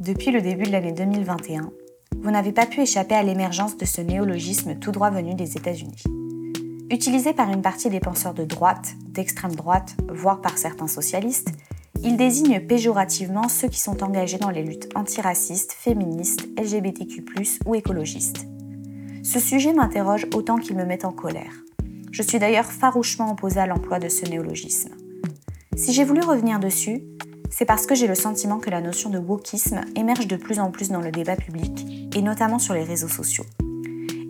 Depuis le début de l'année 2021, vous n'avez pas pu échapper à l'émergence de ce néologisme tout droit venu des États-Unis. Utilisé par une partie des penseurs de droite, d'extrême droite, voire par certains socialistes, il désigne péjorativement ceux qui sont engagés dans les luttes antiracistes, féministes, LGBTQ, ou écologistes. Ce sujet m'interroge autant qu'il me met en colère. Je suis d'ailleurs farouchement opposée à l'emploi de ce néologisme. Si j'ai voulu revenir dessus, c'est parce que j'ai le sentiment que la notion de wokisme émerge de plus en plus dans le débat public, et notamment sur les réseaux sociaux.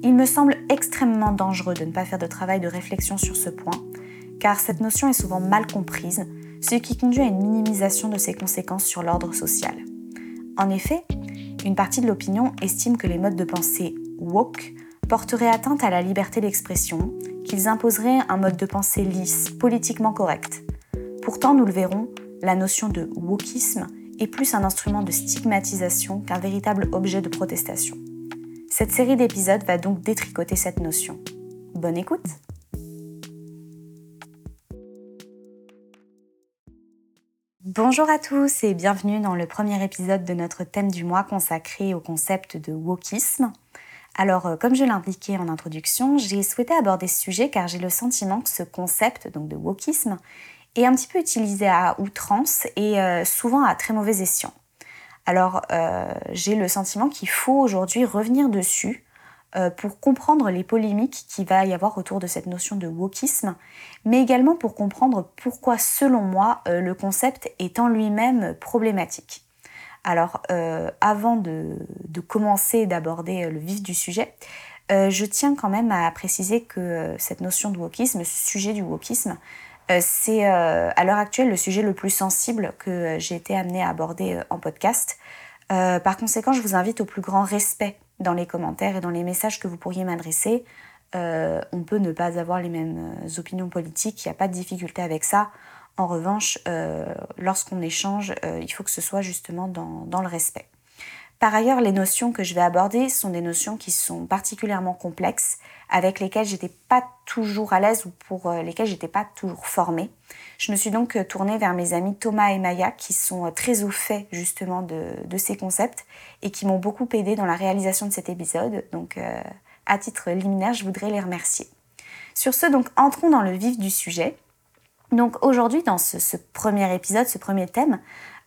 Il me semble extrêmement dangereux de ne pas faire de travail de réflexion sur ce point, car cette notion est souvent mal comprise, ce qui conduit à une minimisation de ses conséquences sur l'ordre social. En effet, une partie de l'opinion estime que les modes de pensée woke porteraient atteinte à la liberté d'expression, qu'ils imposeraient un mode de pensée lisse, politiquement correct. Pourtant, nous le verrons, la notion de wokisme est plus un instrument de stigmatisation qu'un véritable objet de protestation. Cette série d'épisodes va donc détricoter cette notion. Bonne écoute Bonjour à tous et bienvenue dans le premier épisode de notre thème du mois consacré au concept de wokisme. Alors, euh, comme je l'indiquais en introduction, j'ai souhaité aborder ce sujet car j'ai le sentiment que ce concept donc de wokisme est un petit peu utilisé à outrance et euh, souvent à très mauvais escient. Alors euh, j'ai le sentiment qu'il faut aujourd'hui revenir dessus euh, pour comprendre les polémiques qu'il va y avoir autour de cette notion de wokisme, mais également pour comprendre pourquoi selon moi le concept est en lui-même problématique. Alors avant de, de commencer d'aborder le vif du sujet, je tiens quand même à préciser que cette notion de wokisme, ce sujet du wokisme, c'est euh, à l'heure actuelle le sujet le plus sensible que euh, j'ai été amenée à aborder en podcast. par conséquent, je vous invite au plus grand respect dans les commentaires et dans les messages que vous pourriez m'adresser. on peut ne pas avoir les mêmes opinions politiques, il n'y a pas de difficulté avec ça. En revanche, lorsqu'on échange, il faut que ce soit justement dans le respect. Par ailleurs, les notions que je vais aborder sont des notions qui sont particulièrement complexes, avec lesquelles j'étais pas toujours à l'aise ou pour euh, lesquelles j'étais pas toujours formée. Je me suis donc euh, tournée vers mes amis Thomas et Maya qui sont euh, très au fait justement de, ces concepts et qui m'ont beaucoup aidé dans la réalisation de cet épisode. Donc à titre liminaire, je voudrais les remercier. Sur ce, donc entrons dans le vif du sujet. Donc aujourd'hui, dans ce, premier épisode, ce premier thème,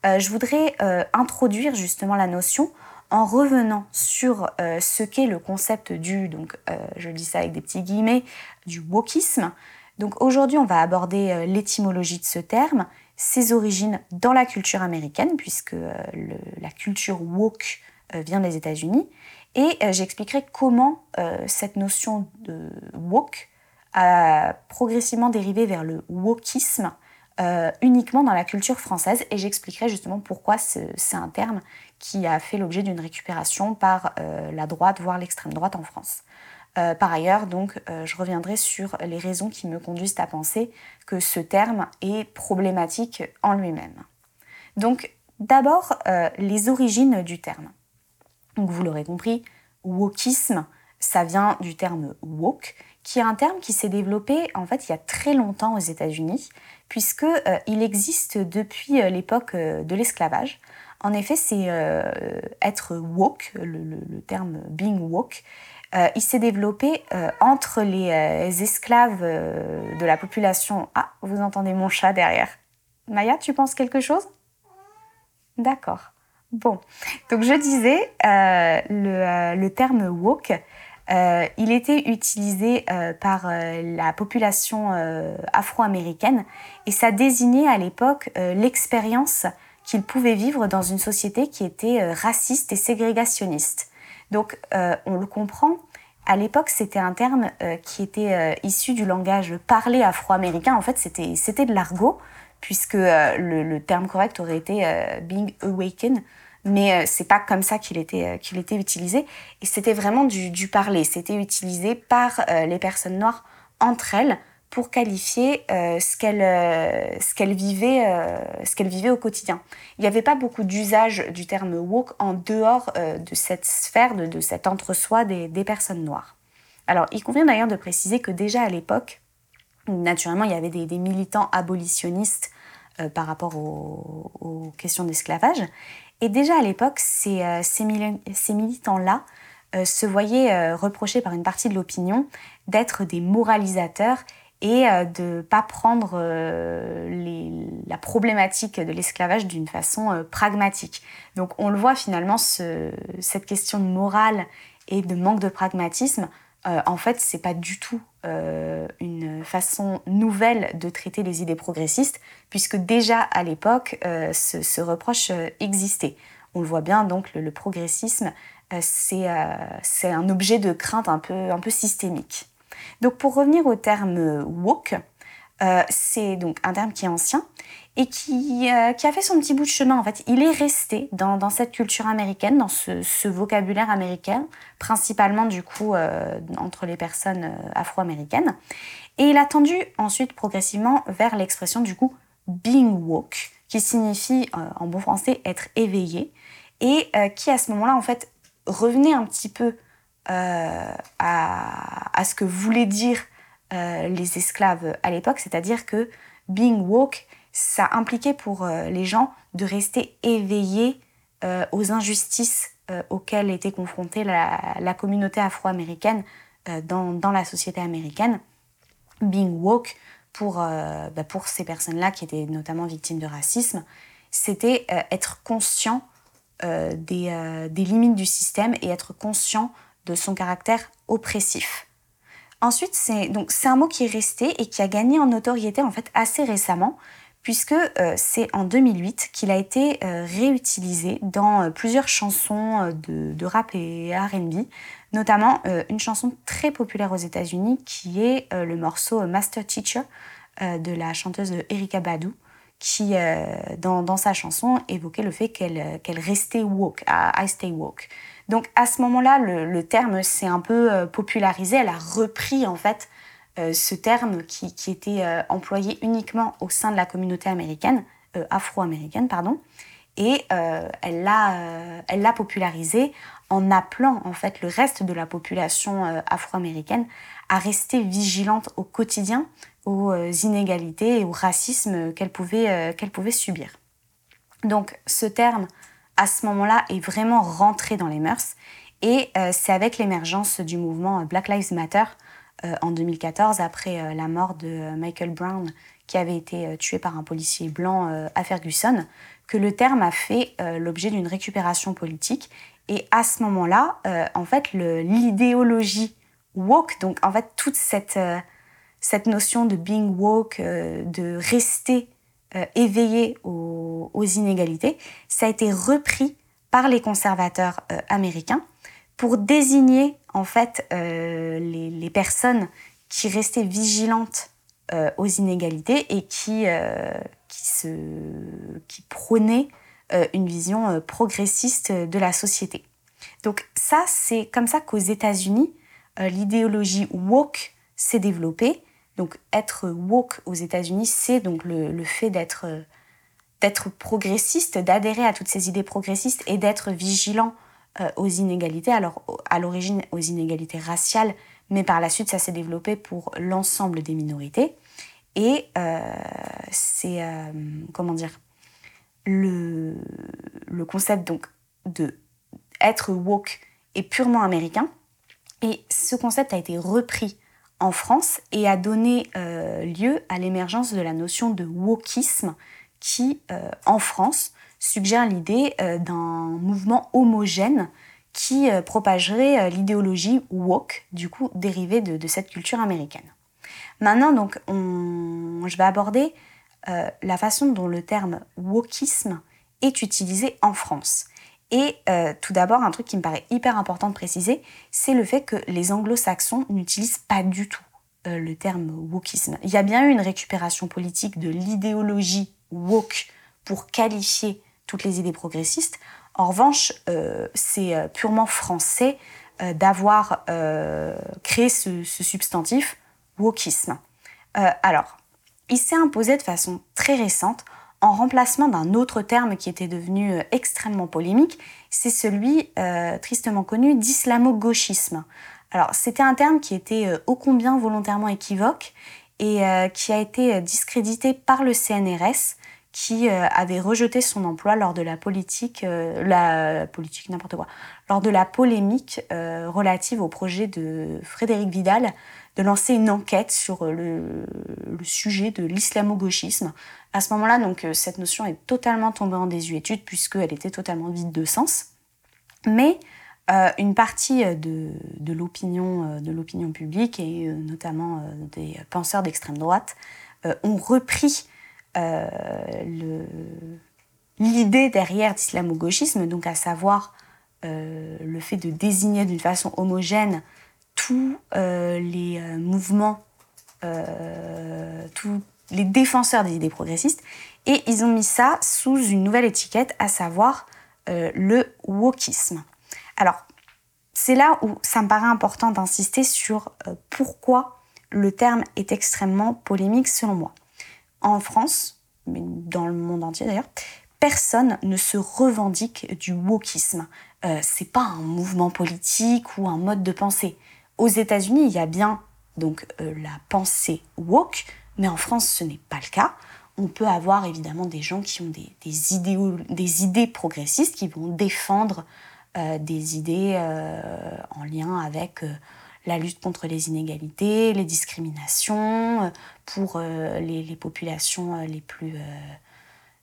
je voudrais introduire justement la notion en revenant sur euh, ce qu'est le concept du, donc euh, je dis ça avec des petits guillemets, du wokisme. Donc aujourd'hui, on va aborder euh, l'étymologie de ce terme, ses origines dans la culture américaine, puisque la culture woke vient des États-Unis, et j'expliquerai comment cette notion de woke a progressivement dérivé vers le wokisme uniquement dans la culture française, et j'expliquerai justement pourquoi c'est un terme qui a fait l'objet d'une récupération par euh, la droite, voire l'extrême droite en France. Euh, par ailleurs, donc, euh, je reviendrai sur les raisons qui me conduisent à penser que ce terme est problématique en lui-même. Donc, d'abord, les origines du terme. Vous l'aurez compris, wokisme, ça vient du terme woke, qui est un terme qui s'est développé en fait il y a très longtemps aux États-Unis, puisque il existe depuis l'époque de l'esclavage. En effet, c'est euh, être woke, le, terme being woke. Euh, il s'est développé euh, entre les esclaves de la population. Ah, vous entendez mon chat derrière. Maya, tu penses quelque chose? D'accord. Bon, donc je disais, le, le, terme woke, il était utilisé par la population afro-américaine et ça désignait à l'époque l'expérience qu'ils pouvaient vivre dans une société qui était euh, raciste et ségrégationniste. Donc euh, on le comprend, à l'époque c'était un terme euh, qui était issu du langage parlé afro-américain, en fait c'était de l'argot, puisque le, terme correct aurait été being awakened, mais c'est pas comme ça qu'il était, qu'il était utilisé, et c'était vraiment du, parler, c'était utilisé par les personnes noires entre elles pour qualifier euh, ce qu'elle euh, euh, au quotidien. Il n'y avait pas beaucoup d'usage du terme woke en dehors de cette sphère, de, cet entre-soi des, personnes noires. Alors, il convient d'ailleurs de préciser que déjà à l'époque, naturellement, il y avait des militants abolitionnistes par rapport aux, questions d'esclavage. Et déjà à l'époque, ces, ces, militants-là se voyaient reprocher par une partie de l'opinion d'être des moralisateurs et de ne pas prendre la problématique de l'esclavage d'une façon pragmatique. Donc on le voit finalement, cette question de morale et de manque de pragmatisme euh, en fait, c'est pas du tout euh, une façon nouvelle de traiter les idées progressistes, puisque déjà à l'époque, euh, ce, reproche existait. On le voit bien, donc le, progressisme, c'est un objet de crainte un peu, un peu systémique. Donc pour revenir au terme woke, c'est donc un terme qui est ancien et qui, euh, qui, a fait son petit bout de chemin. En fait, il est resté dans, cette culture américaine, dans ce, vocabulaire américain, principalement du coup euh, entre les personnes euh, afro-américaines. Et il a tendu ensuite progressivement vers l'expression du coup being woke, qui signifie en bon français être éveillé, et qui à ce moment-là en fait revenait un petit peu à, à, ce que voulaient dire les esclaves à l'époque, c'est-à-dire que being woke ça impliquait pour euh, les gens de rester éveillés euh, aux injustices euh, auxquelles était confrontée la, communauté afro-américaine dans, la société américaine. Being woke, pour, bah, pour ces personnes-là qui étaient notamment victimes de racisme, c'était être conscient des, limites du système et être conscient de son caractère oppressif. Ensuite, c'est donc c'est un mot qui est resté et qui a gagné en notoriété en fait assez récemment, puisque euh, c'est en 2008 qu'il a été euh, réutilisé dans euh, plusieurs chansons de, rap et RB, notamment une chanson très populaire aux États-Unis qui est le morceau Master Teacher de la chanteuse Erika Badu, qui, dans, sa chanson, évoquait le fait qu'elle restait woke, I stay woke. Donc à ce moment-là, le, terme s'est un peu popularisé, elle a repris en fait euh, ce terme qui, était euh, employé uniquement au sein de la communauté américaine, euh, afro-américaine, pardon, et elle l'a popularisé en appelant en fait le reste de la population afro-américaine à rester vigilante au quotidien aux inégalités et au racisme qu'elle pouvait, qu'elle pouvait subir. Donc ce terme, à ce moment-là, est vraiment rentré dans les mœurs et c'est avec l'émergence du mouvement Black Lives Matter euh, en 2014 après euh, la mort de euh, Michael Brown qui avait été tué par un policier blanc à Ferguson, que le terme a fait l'objet d'une récupération politique. Et à ce moment-là, en fait, l'idéologie woke, donc en fait toute cette, cette notion de being woke, de rester éveillé aux, inégalités, ça a été repris par les conservateurs américains pour désigner en fait euh, les, personnes qui restaient vigilantes euh, aux inégalités et qui, euh, qui, qui prônaient une vision progressiste de la société. Donc ça, c'est comme ça qu'aux États-Unis, l'idéologie woke s'est développée. Donc être woke aux États-Unis, c'est donc le, fait d'être d'être progressiste, d'adhérer à toutes ces idées progressistes et d'être vigilant euh, aux inégalités, alors à l'origine aux inégalités raciales, mais par la suite ça s'est développé pour l'ensemble des minorités. Et euh, c'est, euh, comment dire, le, le concept donc de être woke est purement américain. Et ce concept a été repris en France et a donné lieu à l'émergence de la notion de wokisme qui, en France, suggère l'idée euh, d'un mouvement homogène qui euh, propagerait euh, l'idéologie woke, du coup dérivée de, cette culture américaine. Maintenant, donc, je vais aborder la façon dont le terme wokisme est utilisé en France. Et tout d'abord, un truc qui me paraît hyper important de préciser, c'est le fait que les anglo-saxons n'utilisent pas du tout le terme wokisme. Il y a bien eu une récupération politique de l'idéologie woke pour qualifier toutes les idées progressistes. En revanche, euh, c'est euh, purement français euh, d'avoir créé ce, substantif wokisme. alors, il s'est imposé de façon très récente en remplacement d'un autre terme qui était devenu extrêmement polémique, c'est celui tristement connu d'islamo-gauchisme. Alors, c'était un terme qui était ô combien volontairement équivoque et qui a été discrédité par le CNRS qui avait rejeté son emploi lors de la politique n'importe quoi, lors de la polémique relative au projet de Frédéric Vidal de lancer une enquête sur le, sujet de l'islamo-gauchisme. À ce moment-là, donc, cette notion est totalement tombée en désuétude puisqu'elle était totalement vide de sens. Mais euh, une partie de, de l'opinion euh, publique et euh, notamment des penseurs d'extrême droite ont repris l'idée derrière l'islamo-gauchisme, donc à savoir le fait de désigner d'une façon homogène tous les mouvements, tous les défenseurs des idées progressistes, et ils ont mis ça sous une nouvelle étiquette, à savoir le wokisme. Alors, c'est là où ça me paraît important d'insister sur euh, pourquoi le terme est extrêmement polémique selon moi. En France, mais dans le monde entier d'ailleurs, personne ne se revendique du wokisme. Euh, c'est pas un mouvement politique ou un mode de pensée. Aux États-Unis, il y a bien donc euh, la pensée woke, mais en France, ce n'est pas le cas. On peut avoir évidemment des gens qui ont des, idées progressistes, qui vont défendre euh, des idées euh, en lien avec la lutte contre les inégalités, les discriminations, pour les, populations les plus,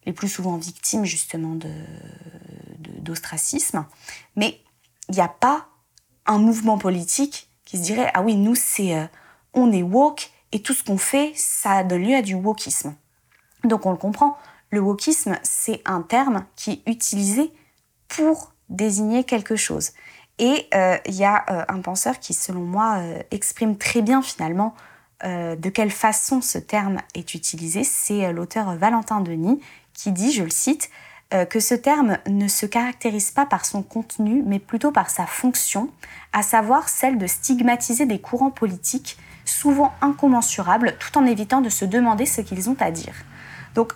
les plus souvent victimes justement d'ostracisme. De, Mais il n'y a pas un mouvement politique qui se dirait ah oui nous c'est on est woke et tout ce qu'on fait ça donne lieu à du wokisme. Donc on le comprend, le wokisme c'est un terme qui est utilisé pour désigner quelque chose. Et il euh, y a euh, un penseur qui, selon moi, euh, exprime très bien finalement de quelle façon ce terme est utilisé. C'est l'auteur Valentin Denis qui dit, je le cite, que ce terme ne se caractérise pas par son contenu, mais plutôt par sa fonction, à savoir celle de stigmatiser des courants politiques souvent incommensurables, tout en évitant de se demander ce qu'ils ont à dire. Donc,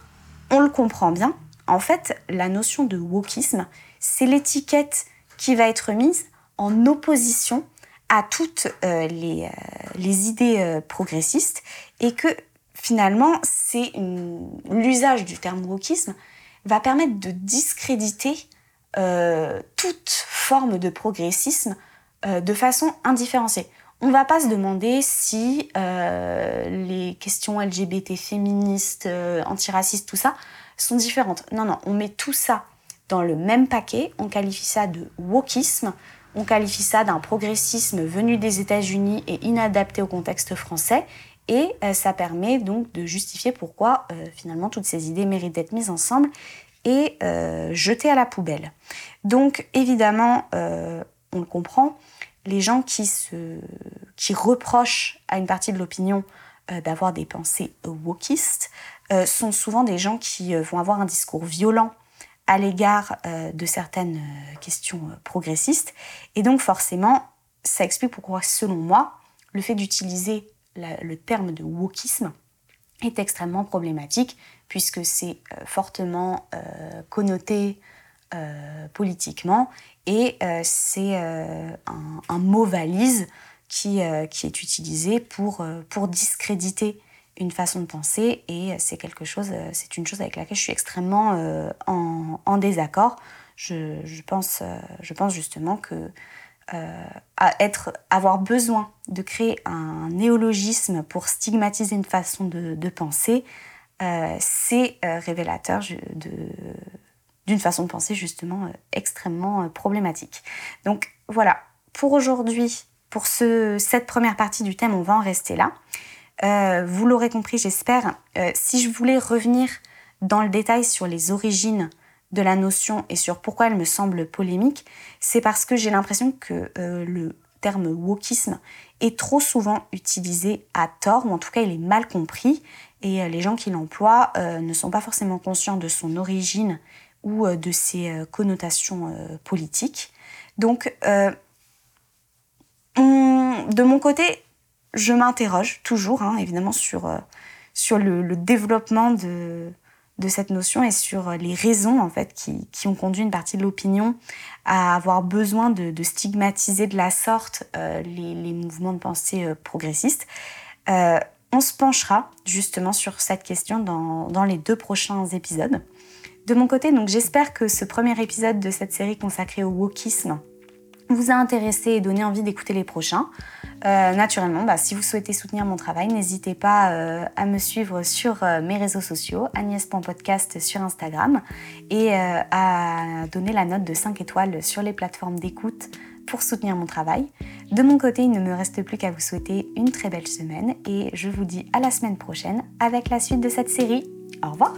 on le comprend bien. En fait, la notion de wokisme, c'est l'étiquette qui va être mise en opposition à toutes euh, les, euh, les, idées euh, progressistes et que finalement, c'est l'usage du terme wokisme va permettre de discréditer toute forme de progressisme de façon indifférenciée. On ne va pas se demander si les questions LGBT, féministes, antiracistes, tout ça, sont différentes. Non, non, on met tout ça dans le même paquet. On qualifie ça de wokisme. On qualifie ça d'un progressisme venu des États-Unis et inadapté au contexte français. Et euh, ça permet donc de justifier pourquoi euh, finalement toutes ces idées méritent d'être mises ensemble et euh, jetées à la poubelle. Donc évidemment, on le comprend, les gens qui, reprochent à une partie de l'opinion d'avoir des pensées wokistes sont souvent des gens qui vont avoir un discours violent à l'égard de certaines questions progressistes. Et donc forcément, ça explique pourquoi, selon moi, le fait d'utiliser le terme de wokisme est extrêmement problématique, puisque c'est fortement connoté politiquement, et c'est un, mot valise qui, qui est utilisé pour, pour discréditer une façon de penser et c'est quelque chose, euh, c'est une chose avec laquelle je suis extrêmement euh, en, désaccord. Je, pense, euh, je pense justement que être, avoir besoin de créer un néologisme pour stigmatiser une façon de, penser, c'est révélateur d'une façon de penser justement extrêmement problématique. Donc voilà, pour aujourd'hui, pour ce, cette première partie du thème, on va en rester là. Euh, vous l'aurez compris, j'espère. Euh, si je voulais revenir dans le détail sur les origines de la notion et sur pourquoi elle me semble polémique, c'est parce que j'ai l'impression que euh, le terme wokisme est trop souvent utilisé à tort, ou en tout cas il est mal compris, et les gens qui l'emploient ne sont pas forcément conscients de son origine ou de ses connotations politiques. Donc, de mon côté, je m'interroge toujours, hein, évidemment, euh, sur le, développement de, de, cette notion et sur les raisons en fait qui, qui ont conduit une partie de l'opinion à avoir besoin de, stigmatiser de la sorte euh, les, les, mouvements de pensée euh, progressistes. on se penchera justement sur cette question dans, dans les deux prochains épisodes. De mon côté, donc j'espère que ce premier épisode de cette série consacrée au wokisme vous a intéressé et donné envie d'écouter les prochains. Euh, naturellement, bah, si vous souhaitez soutenir mon travail, n'hésitez pas euh, à me suivre sur euh, mes réseaux sociaux, agnès.podcast sur Instagram, et à donner la note de 5 étoiles sur les plateformes d'écoute pour soutenir mon travail. De mon côté, il ne me reste plus qu'à vous souhaiter une très belle semaine et je vous dis à la semaine prochaine avec la suite de cette série. Au revoir